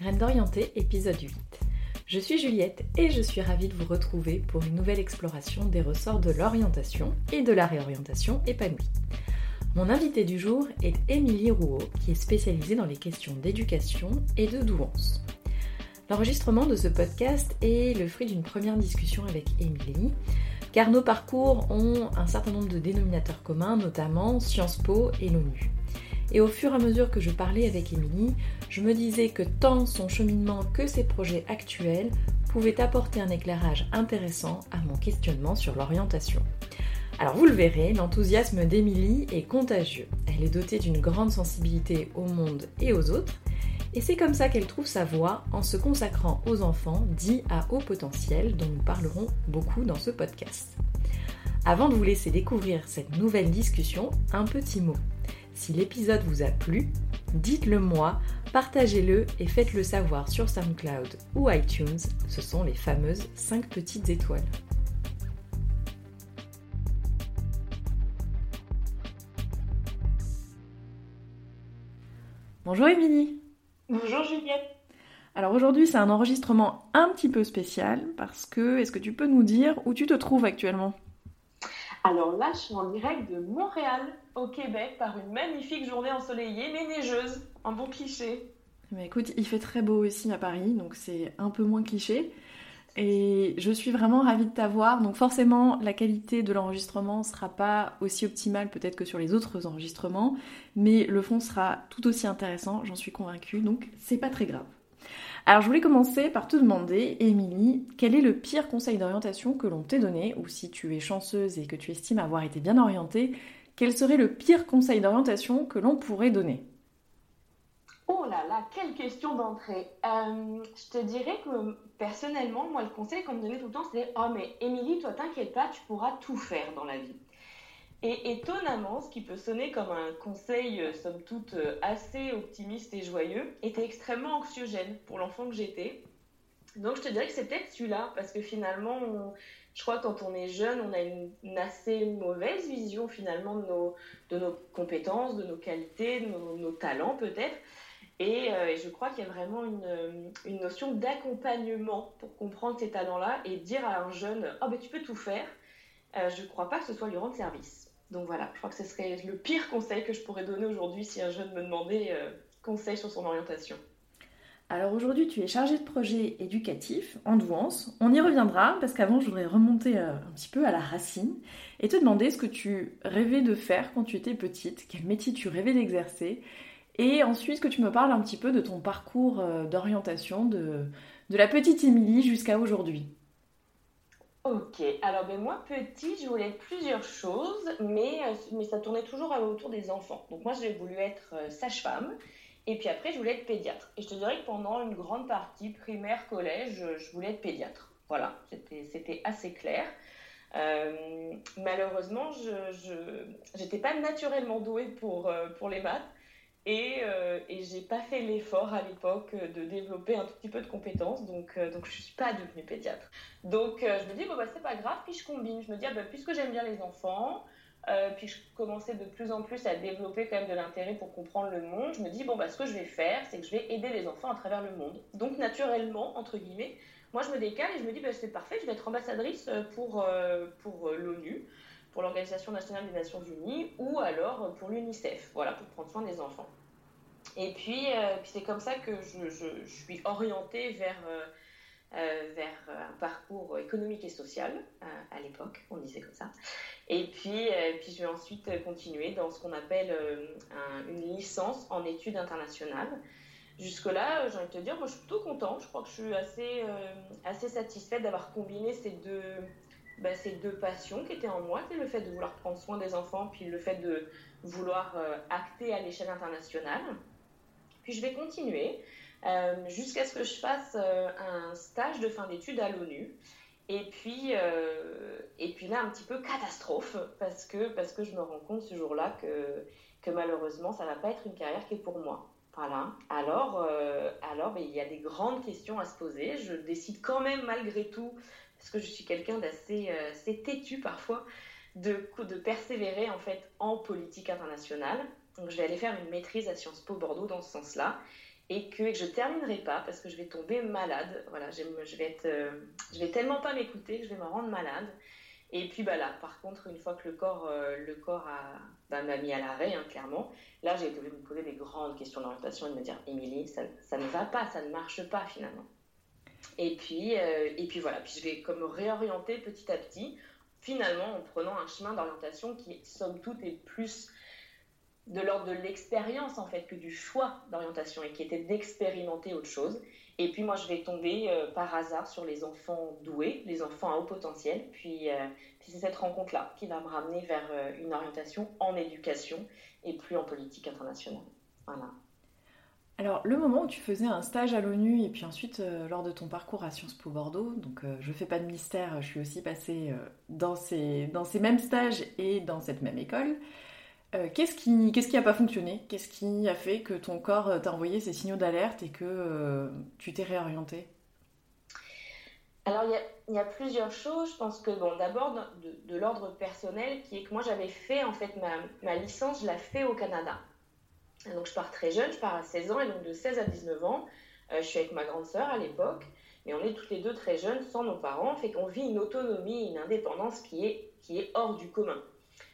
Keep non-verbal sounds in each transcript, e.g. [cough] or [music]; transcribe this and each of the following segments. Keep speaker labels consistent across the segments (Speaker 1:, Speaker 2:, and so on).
Speaker 1: Graines d'orienté, épisode 8. Je suis Juliette et je suis ravie de vous retrouver pour une nouvelle exploration des ressorts de l'orientation et de la réorientation épanouie. Mon invité du jour est Émilie Rouault, qui est spécialisée dans les questions d'éducation et de douance. L'enregistrement de ce podcast est le fruit d'une première discussion avec Émilie, car nos parcours ont un certain nombre de dénominateurs communs, notamment Sciences Po et l'ONU. Et au fur et à mesure que je parlais avec Émilie, je me disais que tant son cheminement que ses projets actuels pouvaient apporter un éclairage intéressant à mon questionnement sur l'orientation. Alors vous le verrez, l'enthousiasme d'Émilie est contagieux. Elle est dotée d'une grande sensibilité au monde et aux autres, et c'est comme ça qu'elle trouve sa voie en se consacrant aux enfants dits à haut potentiel dont nous parlerons beaucoup dans ce podcast. Avant de vous laisser découvrir cette nouvelle discussion, un petit mot. Si l'épisode vous a plu, dites-le moi, partagez-le et faites-le savoir sur SoundCloud ou iTunes, ce sont les fameuses 5 petites étoiles. Bonjour Émilie.
Speaker 2: Bonjour Juliette.
Speaker 1: Alors aujourd'hui c'est un enregistrement un petit peu spécial parce que est-ce que tu peux nous dire où tu te trouves actuellement?
Speaker 2: Alors là, je suis en direct de Montréal, au Québec, par une magnifique journée ensoleillée mais neigeuse. Un bon cliché.
Speaker 1: Mais écoute, il fait très beau aussi à Paris, donc c'est un peu moins cliché. Et je suis vraiment ravie de t'avoir. Donc forcément, la qualité de l'enregistrement sera pas aussi optimale peut-être que sur les autres enregistrements, mais le fond sera tout aussi intéressant, j'en suis convaincue. Donc c'est pas très grave. Alors je voulais commencer par te demander, Émilie, quel est le pire conseil d'orientation que l'on t'ait donné, ou si tu es chanceuse et que tu estimes avoir été bien orientée, quel serait le pire conseil d'orientation que l'on pourrait donner?
Speaker 2: Oh là là, quelle question d'entrée. Euh, je te dirais que personnellement, moi, le conseil qu'on me donnait tout le temps, c'était Oh, mais Émilie, toi, t'inquiète pas, tu pourras tout faire dans la vie. Et étonnamment, ce qui peut sonner comme un conseil, euh, somme toute, euh, assez optimiste et joyeux, était extrêmement anxiogène pour l'enfant que j'étais. Donc je te dirais que c'est peut-être celui-là, parce que finalement, je crois que quand on est jeune, on a une, assez mauvaise vision finalement de nos, compétences, de nos qualités, de nos, talents peut-être. Et, euh, et, je crois qu'il y a vraiment une, une notion d'accompagnement pour comprendre ces talents-là et dire à un jeune, oh ben tu peux tout faire. je ne crois pas que ce soit lui rendre service. Donc voilà, je crois que ce serait le pire conseil que je pourrais donner aujourd'hui si un jeune me demandait euh, conseil sur son orientation.
Speaker 1: Alors aujourd'hui, tu es chargée de projet éducatif en douance. On y reviendra parce qu'avant, je voudrais remonter euh, un petit peu à la racine et te demander ce que tu rêvais de faire quand tu étais petite, quel métier tu rêvais d'exercer, et ensuite que tu me parles un petit peu de ton parcours euh, d'orientation de, de la petite Émilie jusqu'à aujourd'hui.
Speaker 2: Ok, alors ben moi petit, je voulais être plusieurs choses, mais, euh, mais ça tournait toujours autour des enfants. Donc moi j'ai voulu être euh, sage-femme, et puis après je voulais être pédiatre. Et je te dirais que pendant une grande partie, primaire, collège, je voulais être pédiatre. Voilà, c'était assez clair. Euh, malheureusement, je n'étais pas naturellement douée pour, pour les maths. Et, euh, et j'ai pas fait l'effort à l'époque de développer un tout petit peu de compétences, donc, euh, donc je suis pas devenue pédiatre. Donc euh, je me dis, bon, bah, c'est pas grave, puis je combine. Je me dis, ah, bah, puisque j'aime bien les enfants, puis je commençais de plus en plus à développer quand même de l'intérêt pour comprendre le monde, je me dis, bon, bah, ce que je vais faire, c'est que je vais aider les enfants à travers le monde. Donc naturellement, entre guillemets, moi je me décale et je me dis, bah, c'est parfait, je vais être ambassadrice pour, pour l'ONU pour l'Organisation nationale des Nations Unies ou alors pour l'UNICEF, voilà, pour prendre soin des enfants. Et puis, euh, puis c'est comme ça que je, suis orientée vers, euh, euh, vers un parcours économique et social, à l'époque, on disait comme ça. Et puis, puis je vais ensuite continuer dans ce qu'on appelle une licence en études internationales. Jusque-là, j'ai envie de te dire, moi je suis plutôt contente. Je crois que je suis assez, assez satisfaite d'avoir combiné ces deux, bah, ces deux passions qui étaient en moi, le fait de vouloir prendre soin des enfants, puis le fait de vouloir euh, acter à l'échelle internationale. Puis je vais continuer euh, jusqu'à ce que je fasse euh, un stage de fin d'études à l'ONU. Et puis, et puis là, un petit peu catastrophe, parce que, parce que je me rends compte ce jour-là que, que malheureusement, ça ne va pas être une carrière qui est pour moi. Voilà. Alors, alors ben, il y a des grandes questions à se poser. Je décide quand même, malgré tout, parce que je suis quelqu'un d'assez euh, têtu parfois, de, de persévérer en fait en politique internationale. Donc je vais aller faire une maîtrise à Sciences Po Bordeaux dans ce sens-là. et que, je ne terminerai pas parce que je vais tomber malade. Voilà, je vais, être, euh, je vais tellement pas m'écouter que je vais me rendre malade. Et puis bah là, par contre, une fois que le corps, euh, le corps a, m'a mis à l'arrêt, hein, clairement, là j'ai été me poser des grandes questions d'orientation et de me dire, Émilie, ça, ne va pas, ça ne marche pas finalement. Et puis, euh, et puis voilà, puis je vais comme réorienter petit à petit, finalement en prenant un chemin d'orientation qui, somme toute, est plus de l'ordre de l'expérience en fait que du choix d'orientation et qui était d'expérimenter autre chose. Et puis moi je vais tomber euh, par hasard sur les enfants doués, les enfants à haut potentiel. Puis, euh, c'est cette rencontre-là qui va me ramener vers euh, une orientation en éducation et plus en politique internationale. Voilà.
Speaker 1: Alors, le moment où tu faisais un stage à l'ONU et puis ensuite lors de ton parcours à Sciences Po Bordeaux, donc je fais pas de mystère, je suis aussi passée dans, ces, dans ces mêmes stages et dans cette même école. Euh, qu'est-ce qui qu'est-ce qui pas fonctionné? Qu'est-ce qui a fait que ton corps euh, t'a envoyé ces signaux d'alerte et que euh, tu t'es réorienté?
Speaker 2: Alors il y, a plusieurs choses. Je pense que bon d'abord de, l'ordre personnel qui est que moi j'avais fait en fait ma, ma, licence, je l'ai fait au Canada. donc je pars très jeune, je pars à 16 ans et donc de 16 à 19 ans, je suis avec ma grande sœur à l'époque. Mais on est toutes les deux très jeunes sans nos parents, fait qu'on vit une autonomie, une indépendance qui est, qui est hors du commun.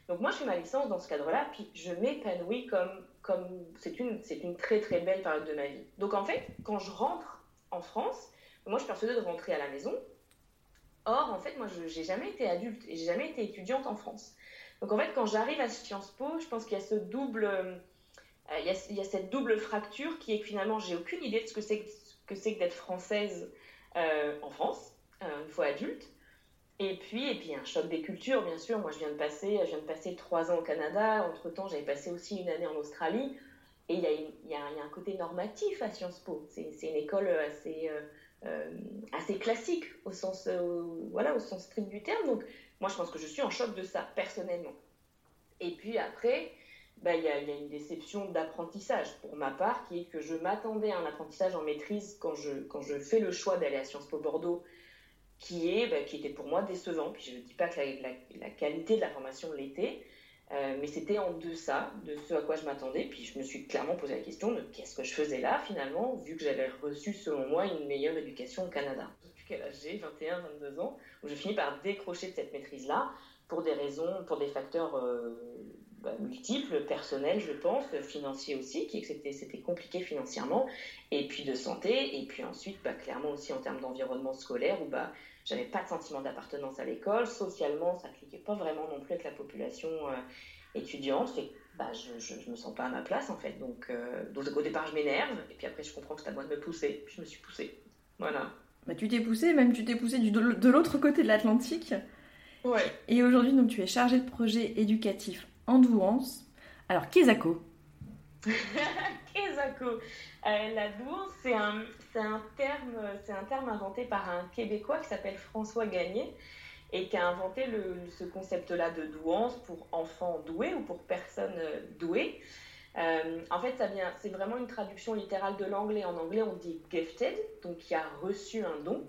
Speaker 2: Donc moi, je fais ma licence dans ce cadre-là, puis je m'épanouis comme, comme c'est une, c'est une très très belle période de ma vie. Donc en fait, quand je rentre en France, moi je suis persuadée de rentrer à la maison. Or, en fait, moi, je n'ai jamais été adulte et j'ai jamais été étudiante en France. Donc en fait, quand j'arrive à Sciences Po, je pense qu'il y a ce double, euh, il, y cette double fracture qui est que finalement, j'ai aucune idée de ce que c'est que, c'est que d'être française euh, en France, euh, une fois adulte. Et puis, et puis un choc des cultures, bien sûr. Moi, je viens de passer, je viens de passer trois ans au Canada. Entre temps, j'avais passé aussi une année en Australie. Et il y, a un côté normatif à Sciences Po. C'est une école assez, euh, euh, assez classique au sens, euh, strict du terme. Donc, moi, je pense que je suis en choc de ça, personnellement. Et puis après, bah, il y, a, une déception d'apprentissage pour ma part, qui est que je m'attendais à un apprentissage en maîtrise quand je fais le choix d'aller à Sciences Po Bordeaux qui, est, bah, qui était pour moi décevant. Puis je ne dis pas que la, qualité de la formation l'était, euh, mais c'était en deçà de ce à quoi je m'attendais. Puis je me suis clairement posé la question de qu'est-ce que je faisais là finalement, vu que j'avais reçu selon moi une meilleure éducation au Canada. Depuis quel âge j'ai? 21, 22 ans, où je finis par décrocher de cette maîtrise-là pour des raisons, pour des facteurs euh, bah, multiples, personnels, je pense, financiers aussi, qui c'était compliqué financièrement, et puis de santé, et puis ensuite, bah, clairement aussi en termes d'environnement scolaire, où bah, j'avais pas de sentiment d'appartenance à l'école, socialement, ça cliquait pas vraiment non plus avec la population euh, étudiante, fait bah, je, je, me sens pas à ma place en fait, donc, euh, donc au départ je m'énerve, et puis après je comprends que c'est à moi de me pousser, puis je me suis poussée, voilà.
Speaker 1: Bah, tu t'es poussée, même tu t'es poussée du, de l'autre côté de l'Atlantique.
Speaker 2: Ouais.
Speaker 1: Et aujourd'hui, donc, tu es chargée de projet éducatif en douance. Alors, Kézako [laughs]
Speaker 2: Kézako euh, La douance, c'est un, un, terme, un terme inventé par un Québécois qui s'appelle François Gagné et qui a inventé ce concept-là de douance pour enfants doués ou pour personnes douées. Euh, en fait, c'est vraiment une traduction littérale de l'anglais. En anglais, on dit gifted, donc qui a reçu un don.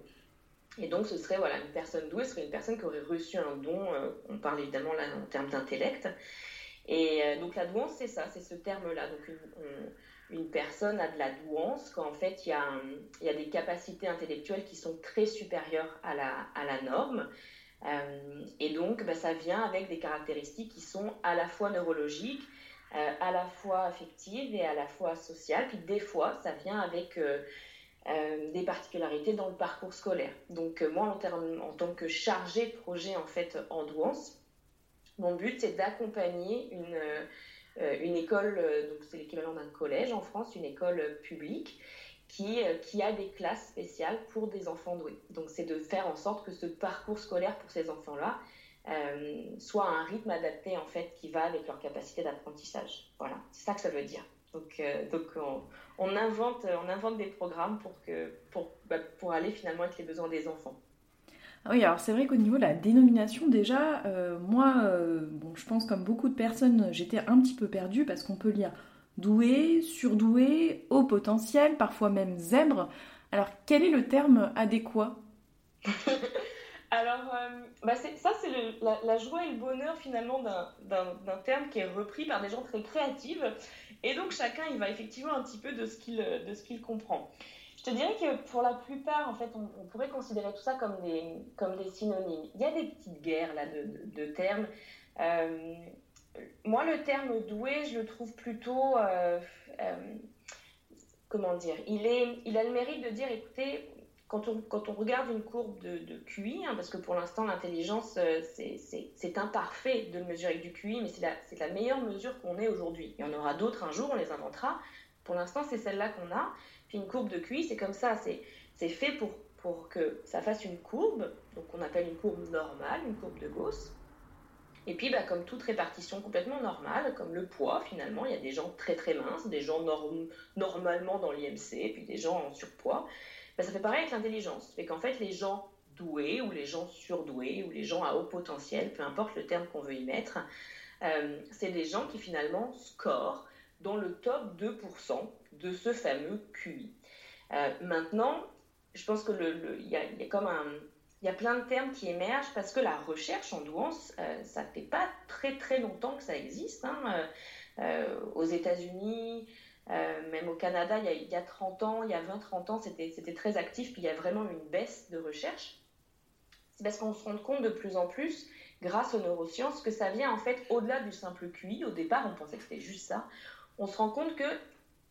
Speaker 2: Et donc, ce serait voilà, une personne douée, serait une personne qui aurait reçu un don. Euh, on parle évidemment là en termes d'intellect. Et euh, donc, la douance, c'est ça, c'est ce terme-là. Donc, une, une, personne a de la douance quand en fait, il y, a il y a des capacités intellectuelles qui sont très supérieures à la, à la norme. Euh, et donc, bah, ça vient avec des caractéristiques qui sont à la fois neurologiques, à la fois affectives et à la fois sociales. Puis des fois, ça vient avec euh, des particularités dans le parcours scolaire. Donc euh, moi, en, tant que chargée projet en fait en douance, mon but c'est d'accompagner une, euh, école, donc c'est l'équivalent d'un collège en France, une école publique qui, qui a des classes spéciales pour des enfants doués. Donc c'est de faire en sorte que ce parcours scolaire pour ces enfants-là soit à un rythme adapté en fait qui va avec leur capacité d'apprentissage. Voilà, c'est ça que ça veut dire. Donc, donc on, on invente, euh, on invente des programmes pour, que, pour, bah, pour aller finalement avec les besoins des enfants.
Speaker 1: Ah oui, alors c'est vrai qu'au niveau de la dénomination, déjà, euh, moi, euh, bon, je pense comme beaucoup de personnes, j'étais un petit peu perdue parce qu'on peut lire doué, surdoué, haut potentiel, parfois même zèbre. Alors quel est le terme adéquat? [laughs]
Speaker 2: Alors, bah ça, c'est la, joie et le bonheur finalement d'un terme qui est repris par des gens très créatifs. Et donc, chacun, il va effectivement un petit peu de ce qu'il comprend. Je te dirais que pour la plupart, en fait, on, pourrait considérer tout ça comme des, synonymes. Il y a des petites guerres là de, termes. Euh, moi, le terme doué, je le trouve plutôt, euh, euh, comment dire, il, il a le mérite de dire, écoutez, quand on, quand on regarde une courbe de, QI, hein, parce que pour l'instant, l'intelligence, c'est imparfait de le mesurer avec du QI, mais c'est la, la meilleure mesure qu'on ait aujourd'hui. Il y en aura d'autres un jour, on les inventera. Pour l'instant, c'est celle-là qu'on a. Puis une courbe de QI, c'est comme ça, c'est fait pour, pour que ça fasse une courbe, donc on appelle une courbe normale, une courbe de Gauss. Et puis, bah, comme toute répartition complètement normale, comme le poids, finalement, il y a des gens très très minces, des gens normalement dans l'IMC, puis des gens en surpoids. Bah, ça fait pareil avec l'intelligence. Fait qu'en fait, les gens doués ou les gens surdoués ou les gens à haut potentiel, peu importe le terme qu'on veut y mettre, euh, c'est des gens qui finalement scorent dans le top 2% de ce fameux QI. Euh, maintenant, je pense que le, y, a, comme un, il y a plein de termes qui émergent parce que la recherche en douance, euh, ça fait pas très très longtemps que ça existe. Hein. Euh, aux États-Unis, même au Canada, il y, a, il y, a, 30 ans, il y a 20-30 ans, c'était très actif, puis il y a vraiment une baisse de recherche. C'est parce qu'on se rend compte de plus en plus, grâce aux neurosciences, que ça vient en fait au-delà du simple QI. Au départ, on pensait que c'était juste ça. On se rend compte que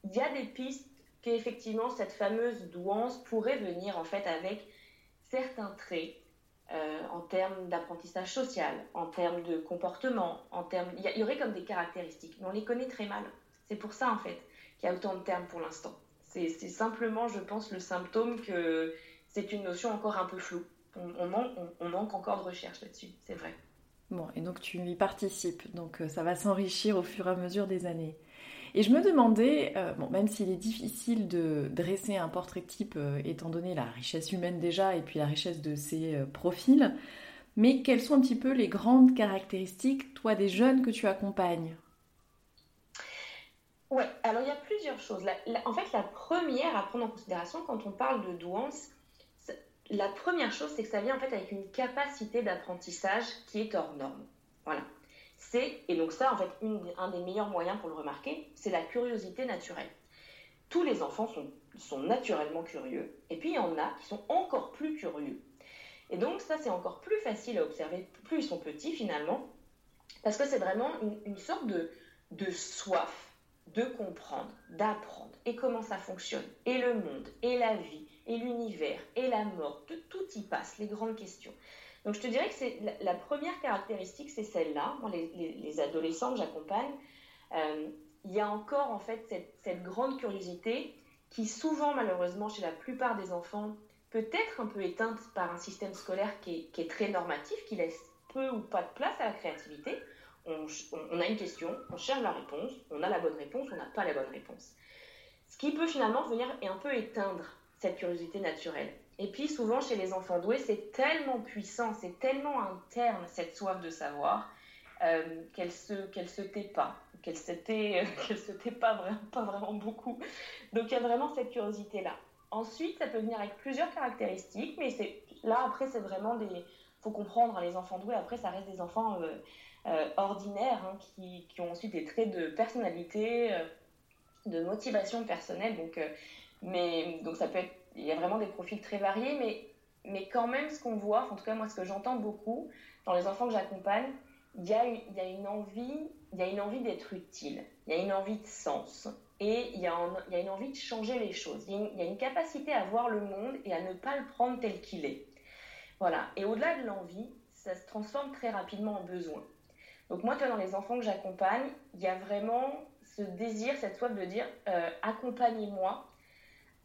Speaker 2: il y a des pistes qu'effectivement cette fameuse douance pourrait venir en fait avec certains traits euh, en termes d'apprentissage social, en termes de comportement, en termes, il y, aurait comme des caractéristiques, mais on les connaît très mal. C'est pour ça en fait qu'il y a autant de termes pour l'instant. C'est simplement, je pense, le symptôme que c'est une notion encore un peu floue. On, manque, encore de recherche là-dessus, c'est vrai.
Speaker 1: Bon, et donc tu y participes, donc euh, ça va s'enrichir au fur et à mesure des années. Et je me demandais, euh, bon, même s'il est difficile de dresser un portrait type euh, étant donné la richesse humaine déjà et puis la richesse de ses profils, mais quelles sont un petit peu les grandes caractéristiques, toi, des jeunes que tu accompagnes?
Speaker 2: Ouais, alors il y a plusieurs choses. en fait, la première à prendre en considération quand on parle de douance, la première chose, c'est que ça vient en fait avec une capacité d'apprentissage qui est hors norme. Voilà c'est, et donc ça, en fait, un des meilleurs moyens pour le remarquer, c'est la curiosité naturelle. Tous les enfants sont, sont naturellement curieux, et puis il y en a qui sont encore plus curieux. Et donc ça, c'est encore plus facile à observer, plus ils sont petits finalement, parce que c'est vraiment une, sorte de, de soif de comprendre, d'apprendre, et comment ça fonctionne, et le monde, et la vie, et l'univers, et la mort, tout y passe, les grandes questions. Donc je te dirais que c'est la, première caractéristique, c'est celle-là. les, adolescents que j'accompagne, euh, il y a encore en fait cette, grande curiosité qui souvent malheureusement chez la plupart des enfants peut être un peu éteinte par un système scolaire qui est, très normatif, qui laisse peu ou pas de place à la créativité. On, a une question, on cherche la réponse, on a la bonne réponse, on n'a pas la bonne réponse. Ce qui peut finalement venir et un peu éteindre cette curiosité naturelle. Et puis souvent chez les enfants doués, c'est tellement puissant, c'est tellement interne cette soif de savoir euh, qu'elle se qu'elle se tait pas, qu'elle se tait, [laughs] qu'elle se tait pas vraiment, beaucoup. Donc il y a vraiment cette curiosité là. Ensuite, ça peut venir avec plusieurs caractéristiques, mais là après c'est vraiment des faut comprendre hein, les enfants doués. Après ça reste des enfants euh, euh, ordinaires hein, qui, qui, ont ensuite des traits de personnalité, de motivation personnelle. Donc mais donc ça peut être il y a vraiment des profils très variés, mais, mais quand même, ce qu'on voit, en tout cas, moi, ce que j'entends beaucoup dans les enfants que j'accompagne, il y, a une, il y a une envie, il y a une envie d'être utile, il y a une envie de sens, et il y, a il y a une envie de changer les choses. Il y, une, il y, a une, capacité à voir le monde et à ne pas le prendre tel qu'il est. Voilà. Et au-delà de l'envie, ça se transforme très rapidement en besoin. Donc moi, toi, dans les enfants que j'accompagne, il y a vraiment ce désir, cette soif de dire euh, accompagnez-moi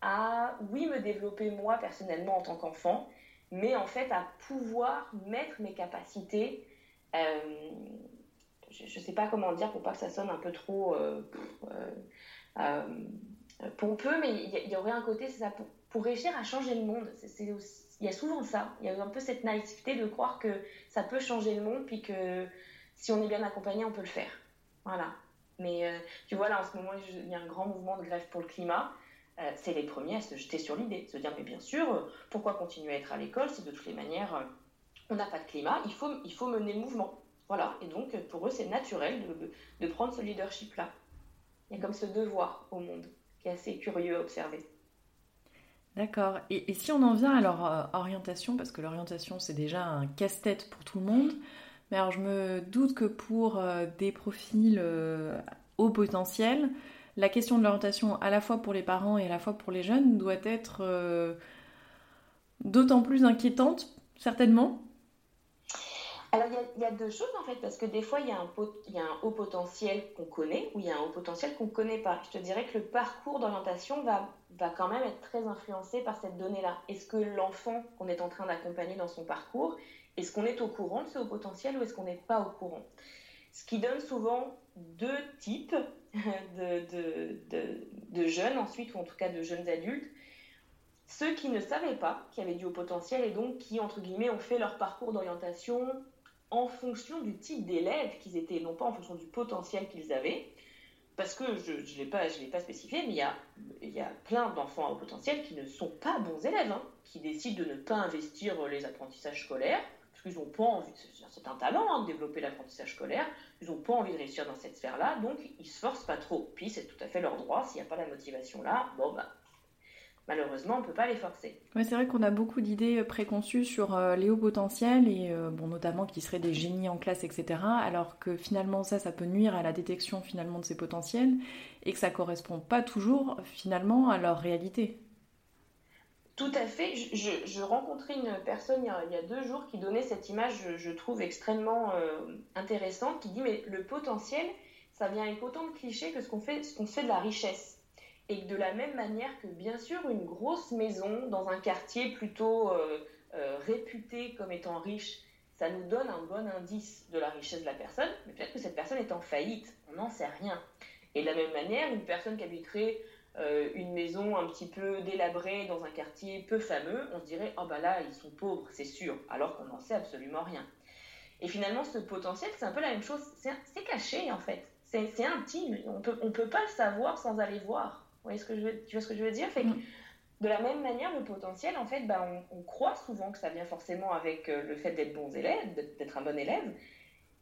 Speaker 2: à, oui, me développer moi personnellement en tant qu'enfant, mais en fait à pouvoir mettre mes capacités, euh, je ne sais pas comment dire pour pas que ça sonne un peu trop euh, pompeux, mais il y, aurait un côté, c'est ça, pour, réussir à changer le monde. il y a souvent ça, il y a un peu cette naïveté de croire que ça peut changer le monde, puis que si on est bien accompagné, on peut le faire. Voilà. Mais tu vois, là, en ce moment, il y a un grand mouvement de grève pour le climat. Euh, c'est les premiers à se jeter sur l'idée, se dire mais bien sûr, euh, pourquoi continuer à être à l'école si de toutes les manières, on n'a pas de climat, il faut, mener le mouvement. Voilà, et donc pour eux, c'est naturel de, prendre ce leadership-là. Il y a comme ce devoir au monde qui est assez curieux à observer.
Speaker 1: D'accord. Et, si on en vient à leur euh, orientation, parce que l'orientation c'est déjà un casse-tête pour tout le monde, mais alors je me doute que pour euh, des profils euh, haut potentiel, la question de l'orientation à la fois pour les parents et à la fois pour les jeunes doit être d'autant plus inquiétante, certainement,
Speaker 2: alors, il y, a deux choses en fait, parce que des fois, il y, a un, il y a un haut potentiel qu'on connaît ou il y a un haut potentiel qu'on ne connaît pas. Je te dirais que le parcours d'orientation va, va quand même être très influencé par cette donnée-là. Est-ce que l'enfant qu'on est en train d'accompagner dans son parcours, est-ce qu'on est au courant de ce haut potentiel ou est-ce qu'on n'est pas au courant? Ce qui donne souvent deux types [laughs] de, de, de, jeunes ensuite, ou en tout cas de jeunes adultes. Ceux qui ne savaient pas qu'il y avait du haut potentiel et donc qui, entre guillemets, ont fait leur parcours d'orientation en fonction du type d'élèves qu'ils étaient, non pas en fonction du potentiel qu'ils avaient, parce que je ne l'ai pas, pas spécifié, mais il y a, y a plein d'enfants à haut potentiel qui ne sont pas bons élèves, hein, qui décident de ne pas investir les apprentissages scolaires, parce n'ont pas envie, c'est un talent hein, de développer l'apprentissage scolaire, ils n'ont pas envie de réussir dans cette sphère-là, donc ils se forcent pas trop. Puis c'est tout à fait leur droit, s'il n'y a pas la motivation là, bon ben malheureusement, on ne peut pas les forcer.
Speaker 1: C'est vrai qu'on a beaucoup d'idées euh, préconçues sur euh, les hauts potentiels, et euh, notamment qui seraient des génies en classe, etc. Alors que finalement, ça, ça peut nuire à la détection finalement de ces potentiels, et que ça correspond pas toujours finalement à leur réalité.
Speaker 2: Tout à fait. Je, rencontrais une personne il y, a, deux jours qui donnait cette image, je, trouve extrêmement intéressante, qui dit mais le potentiel, ça vient avec autant de clichés que ce qu'on fait, fait de la richesse. Et de la même manière que, bien sûr, une grosse maison dans un quartier plutôt euh, euh, réputé comme étant riche, ça nous donne un bon indice de la richesse de la personne, mais peut-être que cette personne est en faillite, on n'en sait rien. Et de la même manière, une personne qui habiterait euh, une maison un petit peu délabrée dans un quartier peu fameux, on se dirait, oh bah là, ils sont pauvres, c'est sûr, alors qu'on n'en sait absolument rien. Et finalement, ce potentiel, c'est un peu la même chose, c'est caché en fait, c'est intime, on peut, ne on peut pas le savoir sans aller voir ce que je veux, tu vois ce que je veux dire? Fait mm. De la même manière, le potentiel, en fait, bah, on, croit souvent que ça vient forcément avec euh, le fait d'être bons élèves, d'être un bon élève,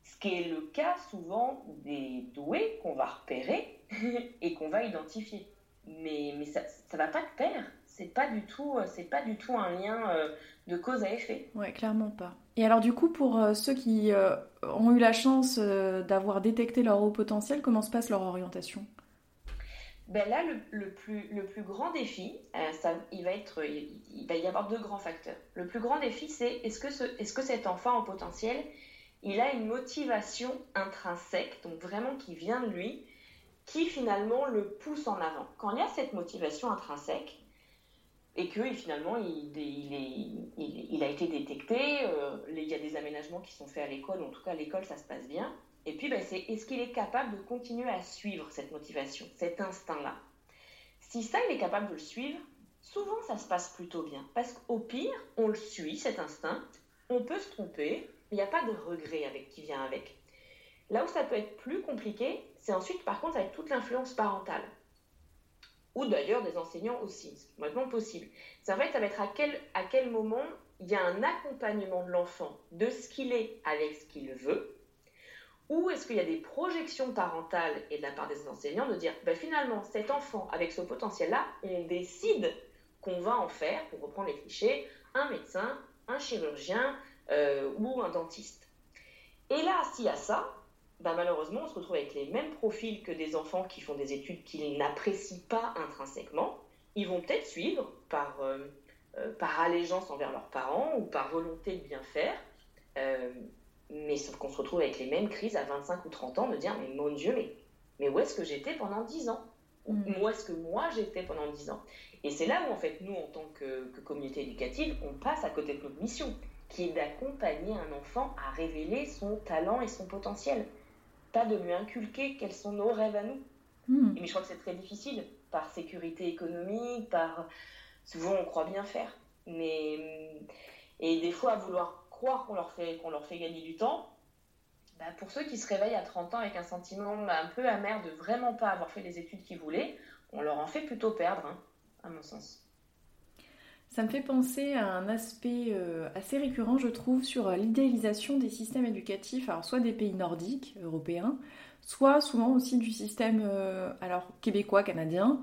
Speaker 2: ce qui est le cas souvent des doués qu'on va repérer [laughs] et qu'on va identifier. Mais, mais ça ne va pas de pair. C'est pas du tout, euh, c'est pas du tout un lien euh, de cause à effet.
Speaker 1: Ouais, clairement pas. Et alors du coup, pour ceux qui ont eu la chance d'avoir détecté leur haut potentiel, comment se passe leur orientation?
Speaker 2: Ben là, le, plus, le plus grand défi, euh, ça, il, va être, il, va y avoir deux grands facteurs. Le plus grand défi, c'est est-ce que, ce, est-ce que cet enfant au potentiel, il a une motivation intrinsèque, donc vraiment qui vient de lui, qui finalement le pousse en avant. Quand il y a cette motivation intrinsèque, et que finalement il, a été détecté, euh, il y a des aménagements qui sont faits à l'école, en tout cas à l'école ça se passe bien, et puis, ben, c'est est-ce qu'il est capable de continuer à suivre cette motivation, cet instinct-là? Si ça, il est capable de le suivre, souvent ça se passe plutôt bien. Parce qu'au pire, on le suit, cet instinct, on peut se tromper, il n'y a pas de regret avec qui vient avec. Là où ça peut être plus compliqué, c'est ensuite par contre avec toute l'influence parentale. Ou d'ailleurs des enseignants aussi, c'est complètement possible. C'est en fait, ça va être à quel, à quel moment il y a un accompagnement de l'enfant de ce qu'il est avec ce qu'il veut, ou est-ce qu'il y a des projections parentales et de la part des enseignants de dire, ben finalement, cet enfant avec ce potentiel-là, on décide qu'on va en faire, pour reprendre les clichés, un médecin, un chirurgien euh, ou un dentiste. Et là, s'il y a ça, ben malheureusement, on se retrouve avec les mêmes profils que des enfants qui font des études qu'ils n'apprécient pas intrinsèquement. Ils vont peut-être suivre par, euh, euh, par allégeance envers leurs parents ou par volonté de bien faire mais sauf qu'on se retrouve avec les mêmes crises à 25 ou 30 ans, de dire, mais mon Dieu, mais, mais où est-ce que j'étais pendant 10 ans? Mm. Où est-ce que moi j'étais pendant 10 ans? Et c'est là où, en fait, nous, en tant que, communauté éducative, on passe à côté de notre mission, qui est d'accompagner un enfant à révéler son talent et son potentiel. Pas de lui inculquer quels sont nos rêves à nous. Mm. Mais je crois que c'est très difficile, par sécurité économique, par... Souvent, on croit bien faire. Mais... Et des fois, à vouloir croire qu'on leur, fait, qu'on leur fait gagner du temps, bah, pour ceux qui se réveillent à 30 ans avec un sentiment un peu amer de vraiment pas avoir fait les études qu'ils voulaient, on leur en fait plutôt perdre, hein, à mon sens.
Speaker 1: Ça me fait penser à un aspect assez récurrent, je trouve, sur l'idéalisation des systèmes éducatifs, alors soit des pays nordiques, européens, soit souvent aussi du système alors québécois, canadien,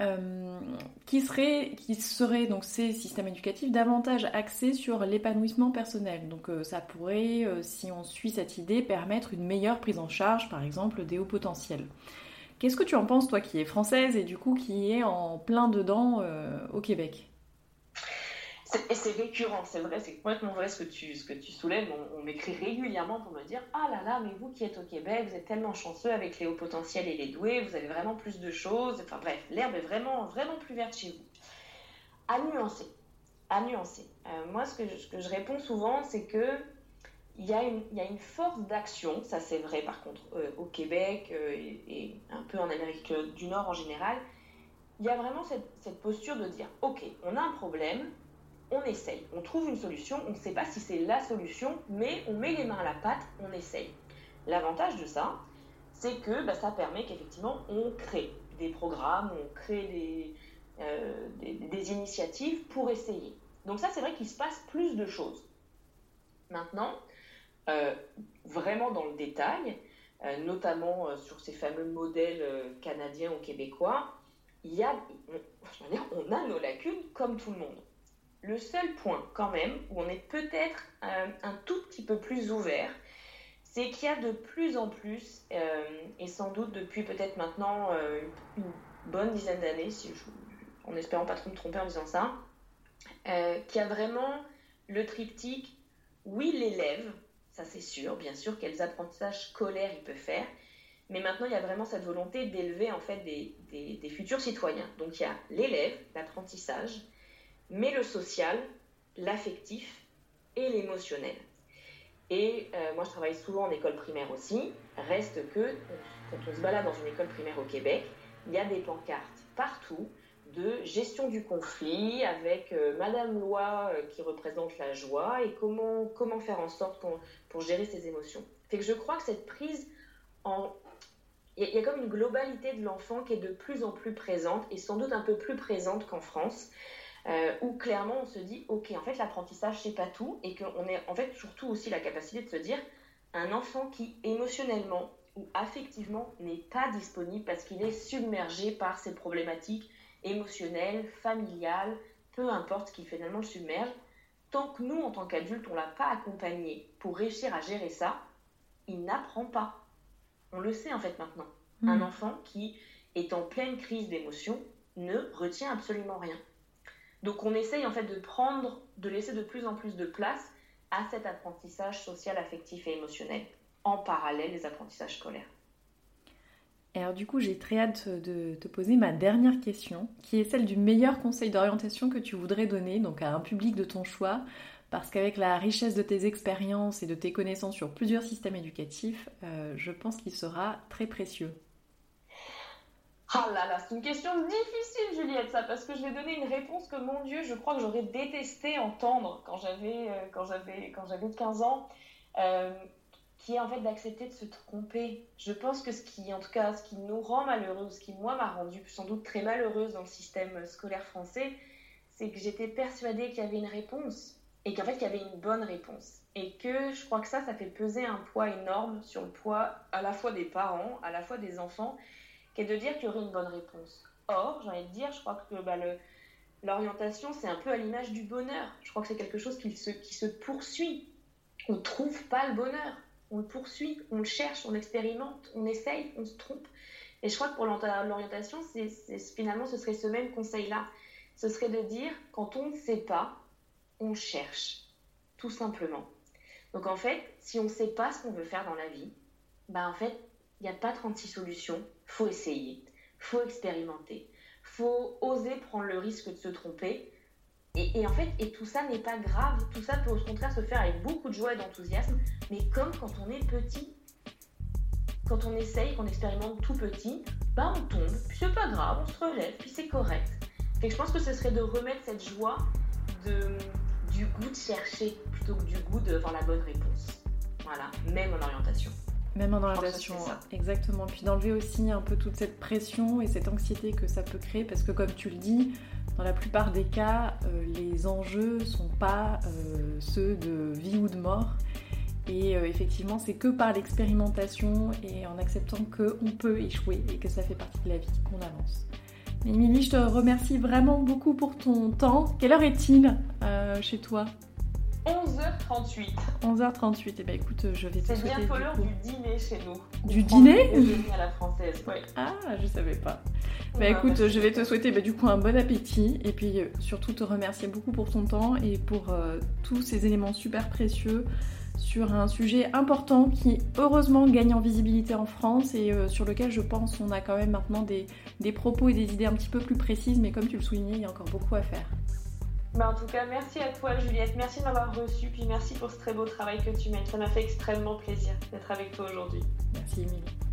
Speaker 1: euh, qui serait, qui serait donc ces systèmes éducatifs davantage axés sur l'épanouissement personnel. Donc euh, ça pourrait, euh, si on suit cette idée, permettre une meilleure prise en charge, par exemple, des hauts potentiels. Qu'est-ce que tu en penses, toi qui es française et du coup qui est en plein dedans au Québec?
Speaker 2: Et c'est récurrent, c'est vrai, c'est complètement vrai ce que tu, soulèves. On, m'écrit régulièrement pour me dire Ah là là, mais vous qui êtes au Québec, vous êtes tellement chanceux avec les hauts potentiels et les doués, vous avez vraiment plus de choses. Enfin bref, l'herbe est vraiment, vraiment plus verte chez vous. À nuancer. À nuancer. Euh, moi, ce que, je, réponds souvent, c'est que il y, a une, force d'action, ça c'est vrai par contre euh, au Québec euh, et, un peu en Amérique du Nord en général. Il y a vraiment cette posture de dire Ok, on a un problème, on essaye, on trouve une solution, on ne sait pas si c'est la solution, mais on met les mains à la pâte, on essaye. L'avantage de ça, c'est que bah, ça permet qu'effectivement on crée des programmes, on crée euh, des, initiatives pour essayer. Donc ça, c'est vrai qu'il se passe plus de choses. Maintenant, euh, vraiment dans le détail, euh, notamment sur ces fameux modèles canadiens ou québécois, il y a, on a nos lacunes comme tout le monde. Le seul point quand même où on est peut-être euh, un, tout petit peu plus ouvert, c'est qu'il y a de plus en plus, euh, et sans doute depuis peut-être maintenant euh, une bonne dizaine d'années, si en espérant pas trop me tromper en disant ça, qu'il y a vraiment le triptyque, oui l'élève, ça c'est sûr, bien sûr quels apprentissages scolaires il peut faire, mais maintenant il y a vraiment cette volonté d'élever en fait des futurs citoyens. Donc il y a l'élève, l'apprentissage, mais le social, l'affectif et l'émotionnel. Et euh, moi, je travaille souvent en école primaire aussi. Reste que, quand on se balade dans une école primaire au Québec, il y a des pancartes partout de gestion du conflit avec euh, Madame Loi euh, qui représente la joie et comment, comment faire en sorte pour, gérer ses émotions. Fait que je crois que cette prise en... Il y, a comme une globalité de l'enfant qui est de plus en plus présente et sans doute un peu plus présente qu'en France. Euh, où clairement on se dit, ok, en fait l'apprentissage c'est pas tout, et qu'on est en fait surtout aussi la capacité de se dire, un enfant qui émotionnellement ou affectivement n'est pas disponible parce qu'il est submergé par ses problématiques émotionnelles, familiales, peu importe ce qui finalement le submerge, tant que nous en tant qu'adultes on l'a pas accompagné pour réussir à gérer ça, il n'apprend pas. On le sait en fait maintenant. Hmm. Un enfant qui est en pleine crise d'émotion ne retient absolument rien. Donc on essaye en fait de prendre, de laisser de plus en plus de place à cet apprentissage social, affectif et émotionnel, en parallèle des apprentissages scolaires.
Speaker 1: alors du coup, j'ai très hâte de te poser ma dernière question, qui est celle du meilleur conseil d'orientation que tu voudrais donner donc à un public de ton choix, parce qu'avec la richesse de tes expériences et de tes connaissances sur plusieurs systèmes éducatifs, euh, je pense qu'il sera très précieux.
Speaker 2: Ah là là, c'est une question difficile, Juliette, ça, parce que je vais donner une réponse que, mon Dieu, je crois que j'aurais détesté entendre quand j'avais, euh, quand j'avais, quand j'avais 15 ans, euh, qui est en fait d'accepter de se tromper. Je pense que ce qui, en tout cas, ce qui nous rend malheureux, ce qui, moi, m'a rendu sans doute très malheureuse dans le système scolaire français, c'est que j'étais persuadée qu'il y avait une réponse et qu'en fait, il y avait une bonne réponse. Et que je crois que ça, ça fait peser un poids énorme sur le poids à la fois des parents, à la fois des enfants qui est de dire qu'il y aurait une bonne réponse. Or, j'ai envie de dire, je crois que bah, l'orientation, c'est un peu à l'image du bonheur. Je crois que c'est quelque chose qui se, qui se poursuit. On ne trouve pas le bonheur. On le poursuit, on le cherche, on expérimente, on essaye, on se trompe. Et je crois que pour l'orientation, finalement, ce serait ce même conseil-là. Ce serait de dire, quand on ne sait pas, on cherche, tout simplement. Donc en fait, si on ne sait pas ce qu'on veut faire dans la vie, bah en fait, il n'y a pas 36 solutions, faut essayer, faut expérimenter, faut oser prendre le risque de se tromper. Et, en fait, et tout ça n'est pas grave, tout ça peut au contraire se faire avec beaucoup de joie et d'enthousiasme, mais comme quand on est petit. Quand on essaye, qu'on expérimente tout petit, bah on tombe, puis c'est pas grave, on se relève, puis c'est correct. Et je pense que ce serait de remettre cette joie de, du goût de chercher plutôt que du goût de voir la bonne réponse. Voilà, même en orientation.
Speaker 1: Même en orientation, exactement. Puis d'enlever aussi un peu toute cette pression et cette anxiété que ça peut créer, parce que comme tu le dis, dans la plupart des cas, euh, les enjeux sont pas euh, ceux de vie ou de mort. Et euh, effectivement, c'est que par l'expérimentation et en acceptant qu'on peut échouer et que ça fait partie de la vie qu'on avance. Émilie, je te remercie vraiment beaucoup pour ton temps. Quelle heure est-il chez toi?
Speaker 2: 11h38.
Speaker 1: 11h38, et ben écoute, je vais te
Speaker 2: C'est bientôt l'heure du dîner chez nous.
Speaker 1: Du dîner
Speaker 2: à la française.
Speaker 1: Ah, je savais pas. Bah écoute, je vais te souhaiter bah, du coup un bon appétit et puis euh, surtout te remercier beaucoup pour ton temps et pour euh, tous ces éléments super précieux sur un sujet important qui heureusement gagne en visibilité en France et euh, sur lequel je pense on a quand même maintenant des, des propos et des idées un petit peu plus précises mais comme tu le soulignais, il y a encore beaucoup à faire.
Speaker 2: Bah en tout cas, merci à toi Juliette, merci de m'avoir reçu, puis merci pour ce très beau travail que tu mènes. Ça m'a fait extrêmement plaisir d'être avec toi aujourd'hui.
Speaker 1: Merci Emilie.